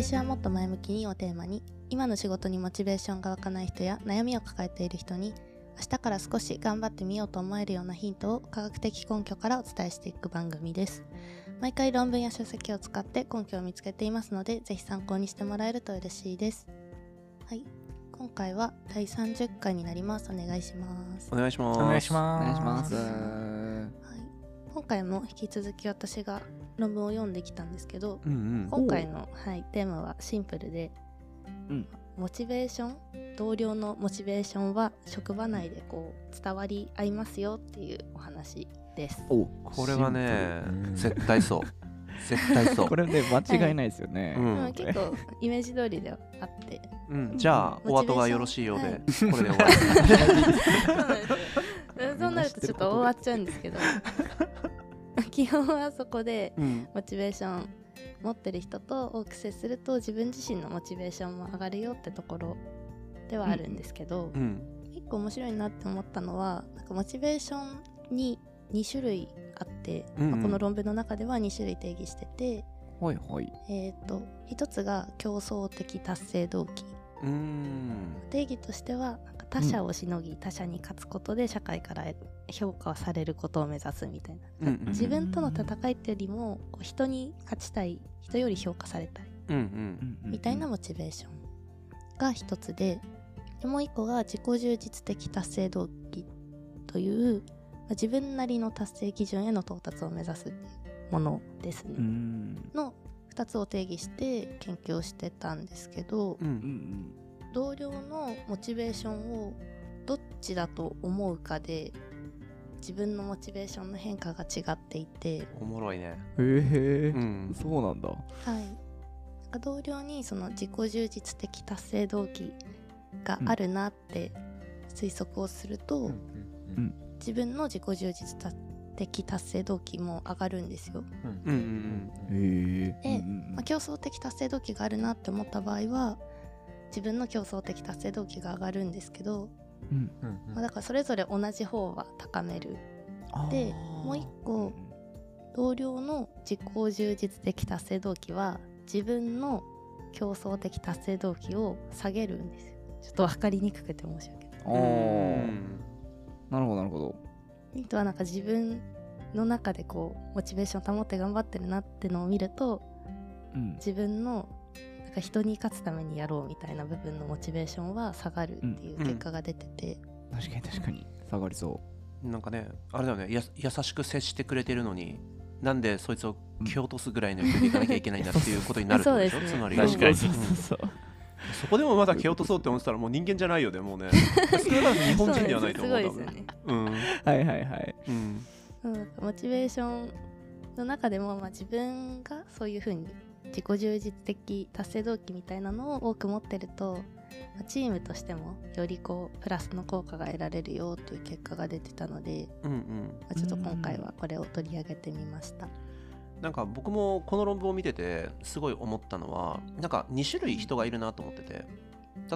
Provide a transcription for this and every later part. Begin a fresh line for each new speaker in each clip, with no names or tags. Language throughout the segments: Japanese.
来週はもっと前向きにをテーマに今の仕事にモチベーションが湧かない人や悩みを抱えている人に明日から少し頑張ってみようと思えるようなヒントを科学的根拠からお伝えしていく番組です。毎回論文や書籍を使って根拠を見つけていますのでぜひ参考にしてもらえると嬉しいです。はい。今回は第30回になります。お願いします。
お願いします。
お願いし
お
ます。
願いします。
はい、今回も引き続き私が論文を読んできたんですけど
うんうん。
今回の、はい、テーマはシンプルで、
うん。
モチベーション同僚のモチベーションは職場内でこう伝わり合いますよっていうお話です。
お
これはね
うん。
絶対そう。絶対そう。
これね間違いないですよね。
う
うんん、結構イメージ通りではあって。
うん、じゃあ
うん
お後がよろしいようで、
はい。
これで終わり
そうなるとちょっと終わっちゃうんですけど。基本はそこで
うん。
モチベーション持ってる人と多く接すると自分自身のモチベーションも上がるよってところではあるんですけど、
うん。
結構面白いなって思ったのはなんかモチベーションに2種類あって、
うんうん。
まあこの論文の中では2種類定義してて、
はいはい。
えー、と1つが競争的達成動機。定義としては他者をしのぎ、他者に勝つことで社会から評価されることを目指すみたいな、
うんうん
自分との戦いっていうよりも人に勝ちたい人より評価されたい
うんうん。
みたいなモチベーションが一つででもう一個が自己充実的達成動機というまあ自分なりの達成基準への到達を目指すものですね、
うん。
の2つを定義して研究をしてたんですけど
うん。う
うんん
同僚のモチベーションをどっちだと思うかで自分のモチベーションの変化が違っていて、
おもろいね
うん。へえ
う。ん
そうなんだ。
はい、同僚にその自己充実的達成動機があるなって推測をすると、
うん
自分の自己充実的達成動機も上がるんですよ。
うんうん
へえ。
で
うん
まあ、競争的達成動機があるなって思った場合は自分の競争的達成動機が上がるんですけど、
うん。
まあ、だからそれぞれ同じ方は高める。でもう一個同僚の自己充実的達成動機は自分の競争的達成動機を下げるんですよ。ちょっと分かりにくくて申し訳ない。
なるほどなるほど。
ヒントはなんか自分の中でこうモチベーション保って頑張ってるなってのを見ると
うん。
自分の人に勝つためにやろうみたいな部分のモチベーションは下がるっていう結果が出てて、
確かに確かに。下がりそ
なんかねあれだよね。や優しく接してくれてるのになんでそいつを蹴落とすぐらいの勢いでいかなきゃいけないんだっていうことになる
そうですね。
つまり。
確かに。
そうそうそう。
そこでもまだ蹴落とそうって思ってたらもう人間じゃないよねもうね。少なく日本人ではないと思う
すすごいですよね
うん
はいはいはい。
うん。
うん、モチベーションの中でも、まあ、自分がそういうふうに自己充実的達成動機みたいなのを多く持ってると、まあチームとしてもよりこうプラスの効果が得られるよという結果が出てたので、
うんうん。
まあちょっと今回はこれを取り上げてみました。
なんか僕もこの論文を見ててすごい思ったのはなんか2種類人がいるなと思ってて。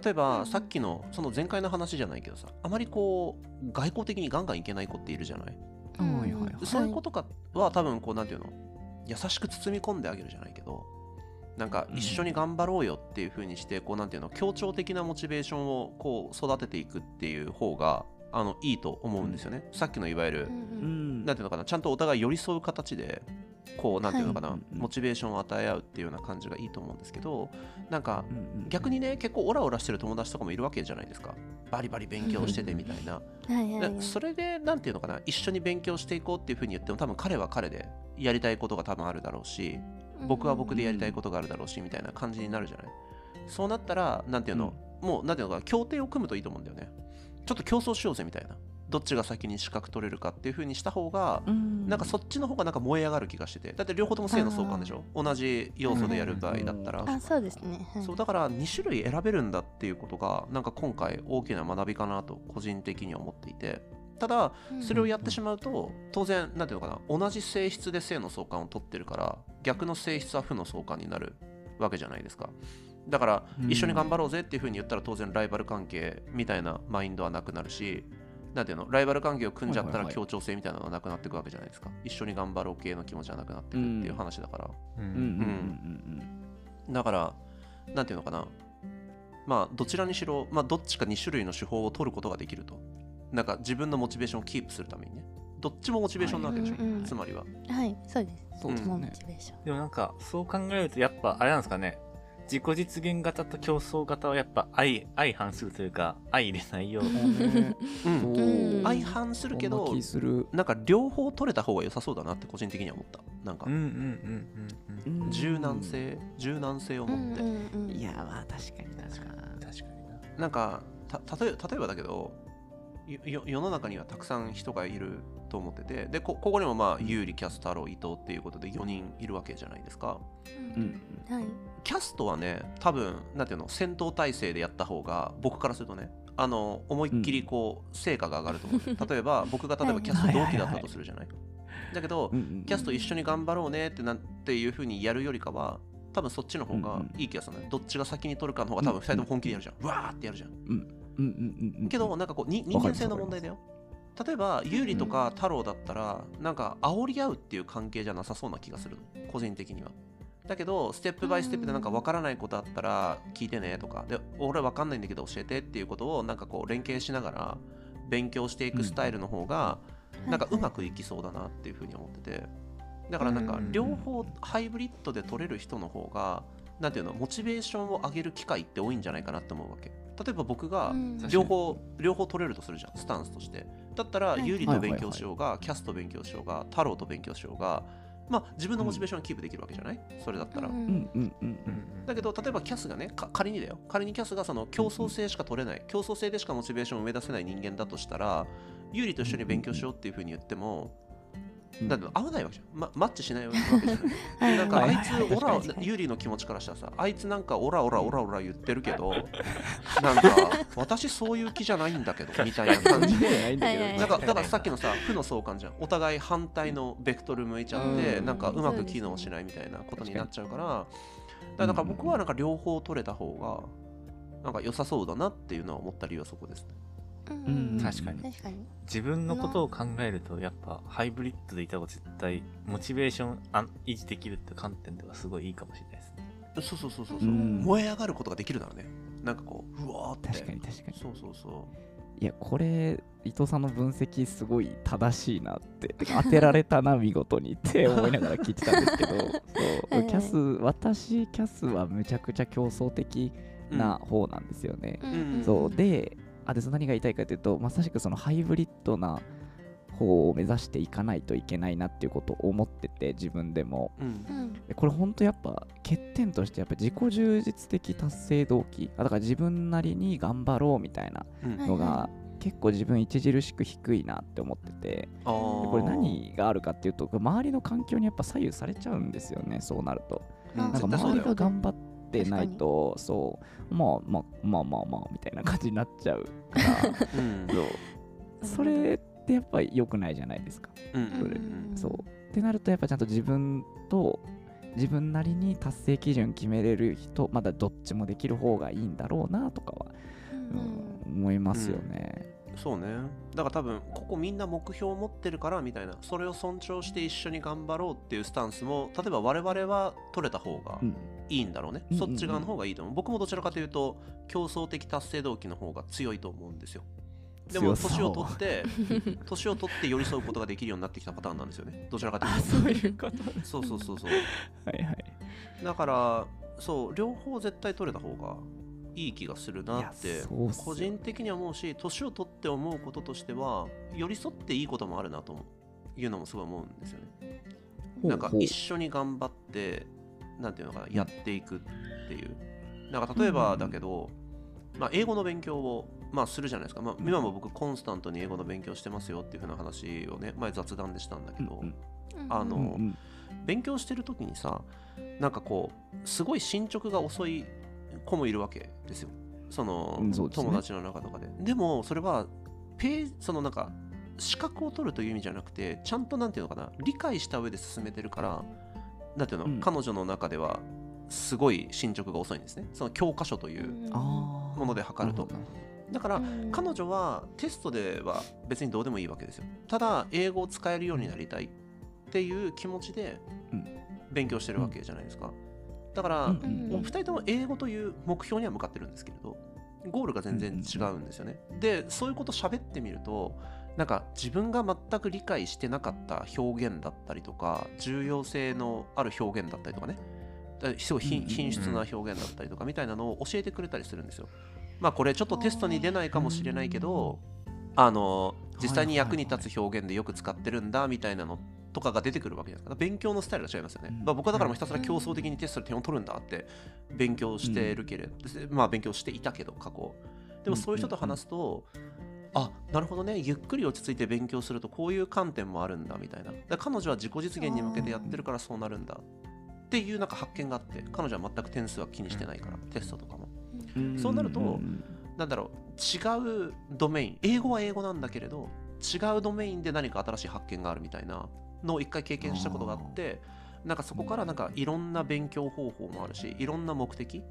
例えばさっきのその前回の話じゃないけどさあまりこう外交的にガンガンいけない子っているじゃない？
うん。
はいはいはい。
そういう子とかは多分こうなんていうの？優しく包み込んであげるじゃないけどなんか一緒に頑張ろうよっていう風にしてこうなんていうの協調的なモチベーションをこう育てていくっていう方があのいいと思うんですよね、さっきのいわゆる
うんうん。
うん。
なんていうのかなちゃんとお互い寄り添う形でこうなんていうのかな、
はい。
モチベーションを与え合うっていうような感じがいいと思うんですけどなんか
うん。うん
逆にね結構オラオラしてる友達とかもいるわけじゃないですか。バリバリ勉強しててみたいな。それでなんていうのかな一緒に勉強していこうっていうふうに言っても多分彼は彼でやりたいことが多分あるだろうし僕は僕でやりたいことがあるだろうしみたいな感じになるじゃない？そうなったらなんていうの、もうなんていうのかな協定を組むといいと思うんだよね。ちょっと競争しようぜみたいな。どっちが先に資格取れるかっていうふうにした方が
うん。
なんかそっちの方がなんか燃え上がる気がしてて。だって両方とも性の相関でしょ？同じ要素でやる場合だったら。
うん。
あそうですね、はい、
そうだから2種類選べるんだっていうことがなんか今回大きな学びかなと個人的には思っていてただそれをやってしまうと当然なんていうのかな同じ性質で性の相関を取ってるから逆の性質は負の相関になるわけじゃないですか。だから
うん。
一緒に頑張ろうぜっていうふうに言ったら当然ライバル関係みたいなマインドはなくなるしなんていうのライバル関係を組んじゃったら協調性みたいなのがなくなっていくわけじゃないですか。一緒に頑張ろう系の気持ちはなくなっていくっていう話だから。
う
うんうんうんん
だからなんていうのかな。まあどちらにしろ、まあ、どっちか2種類の手法を取ることができるとなんか自分のモチベーションをキープするためにね。どっちもモチベーションなわけでしょ、
はいうんうん。
つまりは。
はいそうです。
そう
もうモ
ですね
チベーション。
でもなんか、そう考えると、やっぱ、あれなんですかね。自己実現型と競争型はやっぱ相相反するというか、相入れないような。
うん
うん。
相反するけど
な気する。
なんか両方取れた方が良さそうだなって個人的には思った。なんか。
うんうんうんうんうん。
柔軟性柔軟性を
うん
持って、
うんうん
いやまあ確かにな。
確かに確かにな。
なんかた例え例えばだけど世の中にはたくさん人がいると思っててでこここにもまあ有利キャス太郎伊藤っていうことで4人いるわけじゃないですか。
うん。
はい。
キャストはね多分なんていうの戦闘態勢でやった方が僕からするとねあの思いっきりこう成果が上がると思う、例えば僕が例えばキャスト同期だったとするじゃない？だけど
うんうん
キャスト一緒に頑張ろうねってなんていうふうにやるよりかは多分そっちの方がいい気がするね、どっちが先に取るかの方が多分2人とも本気でやるじゃん、うわーってやるじゃんけどなんかこうに人間性の問題だよ。例えば有利とか太郎だったらなんか煽り合うっていう関係じゃなさそうな気がするの。個人的には。だけどステップバイステップでなんか分からないことあったら聞いてねとか。で俺分かんないんだけど教えてっていうことをなんかこう連携しながら勉強していくスタイルの方がなんかうまくいきそうだなっていうふうに思ってて。だからなんか
うん。
両方ハイブリッドで取れる人の方がなんていうのモチベーションを上げる機会って多いんじゃないかなって思うわけ例えば僕が
うん。
確かに。
両方両方取れるとするじゃんスタンスとして。だったら
はい。
有利と勉強しようがキャスト勉強しようが太郎と勉強しようがまあ自分のモチベーションをキープできるわけじゃない？それだったら。
うん
うんうんうん。
うんうん
だけど例えばキャスがねか仮にだよ。仮にキャスがその競争性しか取れない競争性でしかモチベーションを生み出せない人間だとしたら有利と一緒に勉強しようっていうふうに言っても
うん
だって合わないわけじゃん、ま、マッチしないわけじゃな い。なんかあいつオラ有利の気持ちからしたらさあいつなんかオラオラオラオラ言ってるけどなんか私そういう気じゃないんだけどみたいな感じで。
ないん
かだからさっきのさ負の相関じゃん。お互い反対のベクトル向いちゃって、
うん。
なんかうまく機能しないみたいなことになっちゃうからだからなん。か僕はなんか両方取れた方がなんか良さそうだなっていうのは思った理由はそこですね。
うん
確かに。
確かに。
自分のことを考えるとやっぱハイブリッドでいた方が絶対モチベーションあ維持できるって観点ではすごいいいかもしれないですね。
そうそうそうそうそう、
うん。
燃え上がることができるだろうね。なんかこううわーって。
確かに確かに。
そうそうそ
いやこれ伊藤さんの分析すごい正しいなって。当てられたな見事にって思いながら聞いてたんですけど。そう。
はいはい
キャス私キャスはめちゃくちゃ競争的
う
な方なんですよね、
ん。
そう。であでその何が言いたいかというとまさしくそのハイブリッドな方を目指していかないといけないなっていうことを思ってて自分でも。
うん。
これ本当やっぱ欠点としてやっぱ自己充実的達成動機。あだから自分なりに頑張ろうみたいなのが結構自分著しく低いなって思ってて。
あー。
でこれ何があるかっていうと周りの環境にやっぱ左右されちゃうんですよねそうなると。
うん。
あ
なんか周りが頑張ってないとそうまあまあまあまあまあみたいな感じになっちゃうから
うん。
そう。それってやっぱり良くないじゃないですか。
うん。
それ
うん。
そう。ってなるとやっぱちゃんと自分と自分なりに達成基準決めれる人まだどっちもできる方がいいんだろうなとかは、うん。思いますよね、
そうね。だから多分ここみんな目標を持ってるからみたいなそれを尊重して一緒に頑張ろうっていうスタンスも例えば我々は取れた方が
うん。
いいんだろうね、
うん
そっち側の方がいいと思う。僕もどちらかというと競争的達成動機の方が強いと思うんですよ。でも年を取って年を取って寄り添うことができるようになってきたパターンなんですよね。どちらかという
あ
と
そういうこと。
そうそうそうそう。
はいはい。
だからそう両方絶対取れた方がいい気がするなって個人的には思うし年を取って思うこととしては寄り添っていいこともあるなと思ういうのもすごい思うんですよね。なんか一緒に頑張ってなんていうのかなやっていくっていう。なんか例えばだけど、まあ、英語の勉強を、まあ、するじゃないですか、まあ、今も僕コンスタントに英語の勉強してますよっていうふうな話をね前雑談でしたんだけど、
うん。
あの
うんうん。
勉強してる時にさなんかこうすごい進捗が遅い子もいるわけですよ。その
うんそうですね。
友達の中とかで。でもそれはページそのなんか資格を取るという意味じゃなくてちゃんとなんていうのかな理解した上で進めてるからなんていうの、
うん。
彼女の中ではすごい進捗が遅いんですね。その教科書というもので測ると。だから彼女はテストでは別にどうでもいいわけですよ。ただ英語を使えるようになりたいっていう気持ちで
うん。
勉強してるわけじゃないですか、だから、
うん
うん
2人とも英語という目標には向かってるんですけれどゴールが全然違うんですよね。でそういうこと喋ってみるとなんか自分が全く理解してなかった表現だったりとか重要性のある表現だったりとかね。だすごい品質な表現だったりとかみたいなのを教えてくれたりするんですよ。まあこれちょっとテストに出ないかもしれないけどあの実際に役に立つ表現でよく使ってるんだみたいなのとかが出てくるわけじゃないですか。勉強のスタイルが違いますよね、
うん。
まあ、僕はだからもうひたすら競争的にテストで点を取るんだって勉強してるけれど、まあ勉強していたけど過去。でもそういう人と話すと、あなるほどね。ゆっくり落ち着いて勉強するとこういう観点もあるんだみたいな。彼女は自己実現に向けてやってるからそうなるんだ。っていうなんか発見があって彼女は全く点数は気にしてないから、テストとかも。そうなると
ん。
なんだろう。違うドメイン。英語は英語なんだけれど違うドメインで何か新しい発見があるみたいなのを一回経験したことがあってなんかそこからなんかいろんな勉強方法もあるしいろんな目的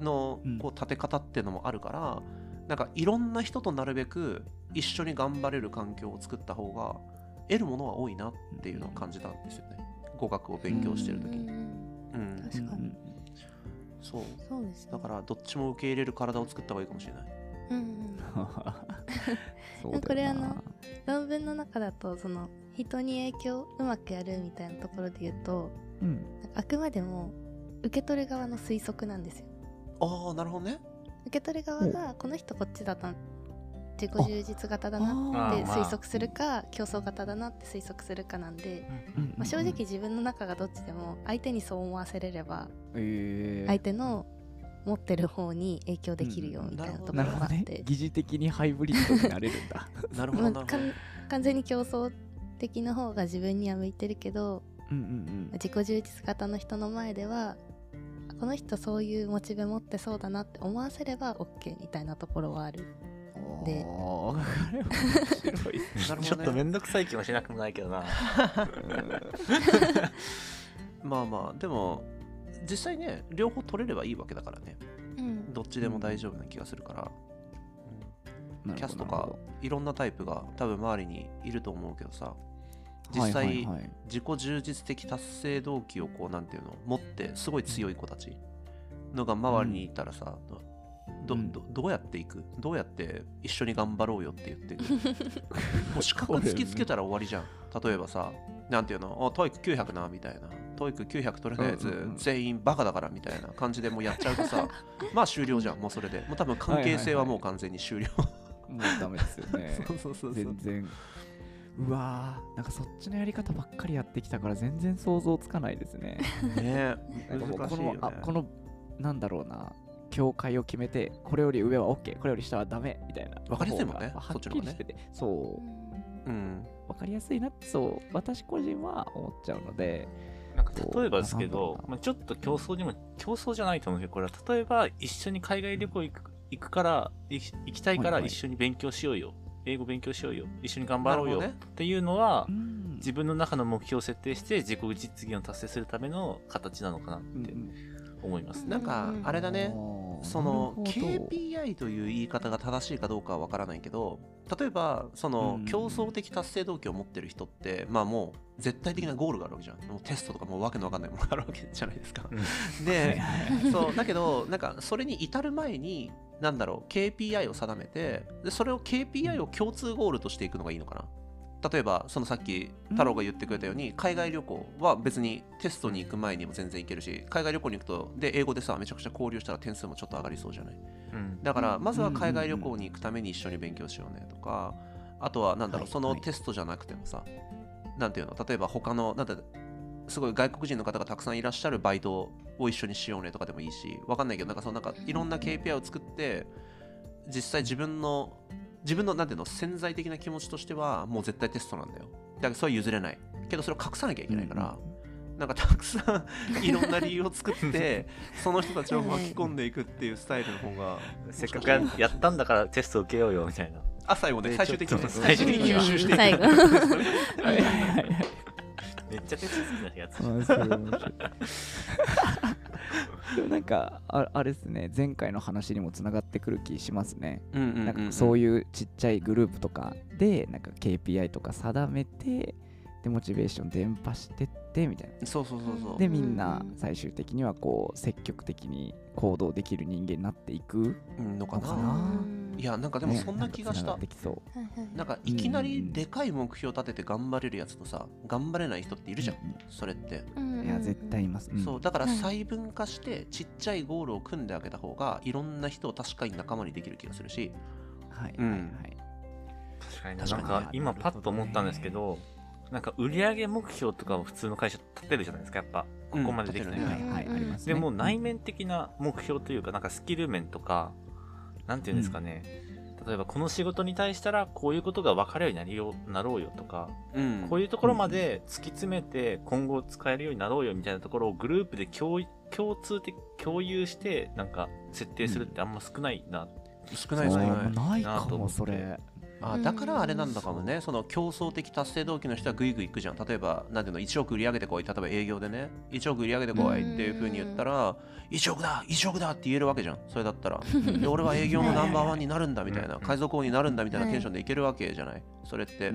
の
うん。
こう立て方っていうのもあるから、なんかいろんな人となるべく一緒に頑張れる環境を作った方が得るものは多いなっていうのを感じたんですよね。語学を勉強してる時に。うん、
確かに。
そう。
そうですね。
だからどっちも受け入れる体を作った方がいいかもしれない。
うんうん これあの論文の中だとその人に影響をうまくやるみたいなところで言うと
うん。
あくまでも受け取る側の推測なんですよ。
ああなるほどね。
受け取る側がこの人こっちだな自己充実型だなって推測するか競争型だなって推測するかなんで、まあ、正直自分の中がどっちでも相手にそう思わせれれば
えー。
相手の持ってる方に影響できるよみたいなところがあって、
疑似的にハイブリッドになれるんだ。
なるほ
ま
どなるほど。
あ完全に競争的な方が自分には向いてるけど
うんうん
自己充実型の人の前ではこの人そういうモチベ持ってそうだなって思わせれば OK みたいなところはある。
うん
で
おーあれ面白い
なるほどね。
ちょっとめんどくさい気もしなくもないけどな。
まあまあでも実際ね両方取れればいいわけだからね。
うん。
どっちでも大丈夫な気がするから、うん。キャスとかいろんなタイプが多分周りにいると思うけどさ。
ど
実際、自己充実的達成動機をこうなんていうの持ってすごい強い子たちのが周りにいたらさ、ど
うん。
どどうやっていく？どうやって一緒に頑張ろうよって言って もう資格突きつけたら終わりじゃん。例えばさなんていうの？ TOEIC 900なみたいな。 TOEIC 900取れたやつ、全員バカだからみたいな感じでもうやっちゃうとさ まあ終了じゃんもうそれで。もう多分関係性はもう完全に終了、
もうダメですよね。
そうそうそうそう。
全然うわーなんかそっちのやり方ばっかりやってきたから全然想像つかないですね。
ね
こ
難しいよね。
のあこのなんだろうな境界を決めてこれより上は OK これより下はダメみたいな。
わかりやすいもんね
はっ
そっちの方がね。
きりしてて。そう。
うん。
わかりやすいなってそう。私個人は思っちゃうので。
なんか例えばですけどまあ、ちょっと競争にも、競争じゃないと思うけど、これは例えば一緒に海外旅行行く行くから、い行きたいから
はいはい。
一緒に勉強しようよ。英語勉強しようよ。一緒に頑張ろうよ。
ね。
っていうのは
う、ん。
自分の中の目標を設定して自己実現を達成するための形なのかなって思いますね。
なんかあれだね。その KPI という言い方が正しいかどうかはわからないけど例えばその
うん
競争的達成動機を持ってる人ってまあもう絶対的なゴールがあるわけじゃん。もうテストとかもうわけのわかんないものがあるわけじゃないですか。
うん。
でそうだけどなんかそれに至る前になんだろう KPI を定めてでそれを KPI を共通ゴールとしていくのがいいのかな。例えばそのさっき太郎が言ってくれたように海外旅行は別にテストに行く前にも全然行けるし海外旅行に行くとで英語でさめちゃくちゃ交流したら点数もちょっと上がりそうじゃない。
うん。
だから
うん。
まずは海外旅行に行くために一緒に勉強しようねとかあとはなんだろう
はい
その
はい
テストじゃなくてもさなんていうの例えば他のなんてすごい外国人の方がたくさんいらっしゃるバイトを一緒にしようねとかでもいいしわかんないけどなんかそのなんかいろんな KPI を作って実際自分の自分のなんていうの潜在的な気持ちとしてはもう絶対テストなんだよ。だからそれは譲れない。けどそれを隠さなきゃいけないから、なんかたくさん いろんな理由を作って その人たちを巻き込んでいくっていうスタイルの方が
せっかくややったんだからテスト受けようよみたいな。
あ最後ね
で
最終的に最終的に吸収してい。く
めっちゃテスト好きなやつ。
でもなんかああれですね。前回の話にもつながってくる気しますね、
うんうんうんうん。
なんかそういうちっちゃいグループとかでなんか KPI とか定めてでモチベーション伝播してってみたいな。
そうそうそうそう。
でみんな
うん。
最終的にはこう積極的に行動できる人間になっていく
うんのかな。
のかない
やなんかでも
ね
そんな気がした。
んか繋がってきそう。
はいはい
なんかいきなりでかい目標立てて頑張れるやつとさ頑張れない人っているじゃん、
う
それって、
いや絶対います、うん。
そうだから
はい。
細分化してちっちゃいゴールを組んであげた方がいろんな人を確かに仲間にできる気がするし。
はい
うん。
はいはい。
確かに
確かに。
なんか今パッと思ったんですけど、なんか売上目標とかを普通の会社立てるじゃないですか、やっぱ。ここまでできたら
うん
はいはいありますね。
でも内面的な目標というか、なんかスキル面とか、なんていうんですかね、例えばこの仕事に対したらこういうことが分かるようになりよなろうよとか、
うん。
こういうところまで突き詰めて今後使えるようになろうよみたいなところをグループで共共通的共有してなんか設定するってあんま少ないな、
少ない少ない。
あーないかも。
なと思って
それ
あだからあれなんだかもね、その競争的達成動機の人はグイグイ行くじゃん。例えば、なんていうの、1億売り上げてこい、例えば営業でね、1億売り上げてこいっていうふうに言ったら、1億だ !1 億だって言えるわけじゃん。それだったら。で俺は営業のナンバーワンになるんだみたいな、
うん
海賊王になるんだみたいなテンションでいけるわけじゃない。それって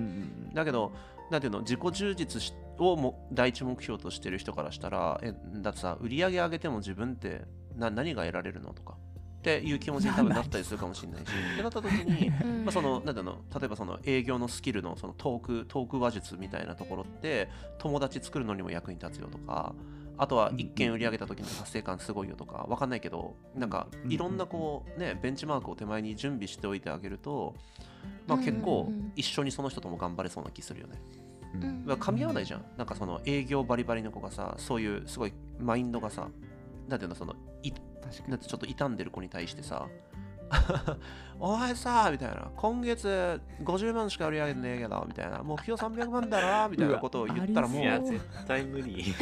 だけど、なんていうの、自己充実しをも第一目標としてる人からしたら、え、だってさ、売り上げ上げても自分ってな何が得られるのとか。っていう気持ちに多分なったりするかもしれないし。ってなった時に、
うん。
まあ、そのなんていうの例えばその営業のスキルのそのトークトーク話術みたいなところって友達作るのにも役に立つよとかあとは
うん
1件売り上げた時の達成感すごいよとかわかんないけどなんか
うん
いろんなこうねベンチマークを手前に準備しておいてあげるとまあ
うん
結構
うん。
一緒にその人とも頑張れそうな気するよね。
うん。
噛み合わないじゃん。なんかその営業バリバリの子がさそういうすごいマインドがさなんていうのそのい
確かに。
なんてちょっと傷んでる子に対してさ お前さみたいな。今月50万しか売り上げてねえけどみたいな。目標300万だろ みたいなことを言ったらも
うわ
いう。や絶対無理。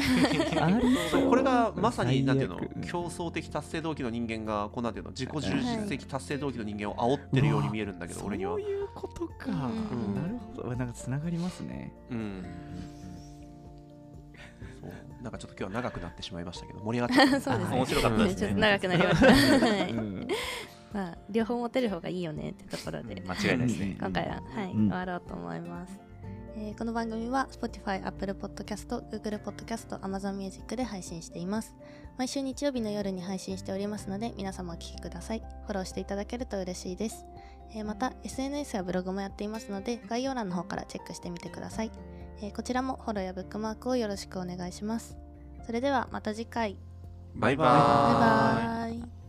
これがまさになんていうの？競争的達成動機の人間がこうなんていうの？自己充実的達成動機の人間を煽ってるように見えるんだけど俺には。
そういうことか、
うん。
なるほど。なんかつながりますね。
うんなんかちょっと今日は長くなってしまいましたけど盛り上がっちゃった。
そうですね。
面白かったですね。
ちょっと長くなりました。はい。
うん。
まあ、両方持てる方がいいよねってところで、
間違いないですね。
今回は、はい
うん。
終わろうと思います。えーこの番組は Spotify、Apple Podcast、Google Podcast、Amazon Music で配信しています。毎週日曜日の夜に配信しておりますので、皆様お聞きください。フォローしていただけると嬉しいです。えーまた、SNS やブログもやっていますので、概要欄の方からチェックしてみてください。えーこちらもフォローやブックマークをよろしくお願いします。それではまた次回。
バイバ
バイ
ーイ
バーイ。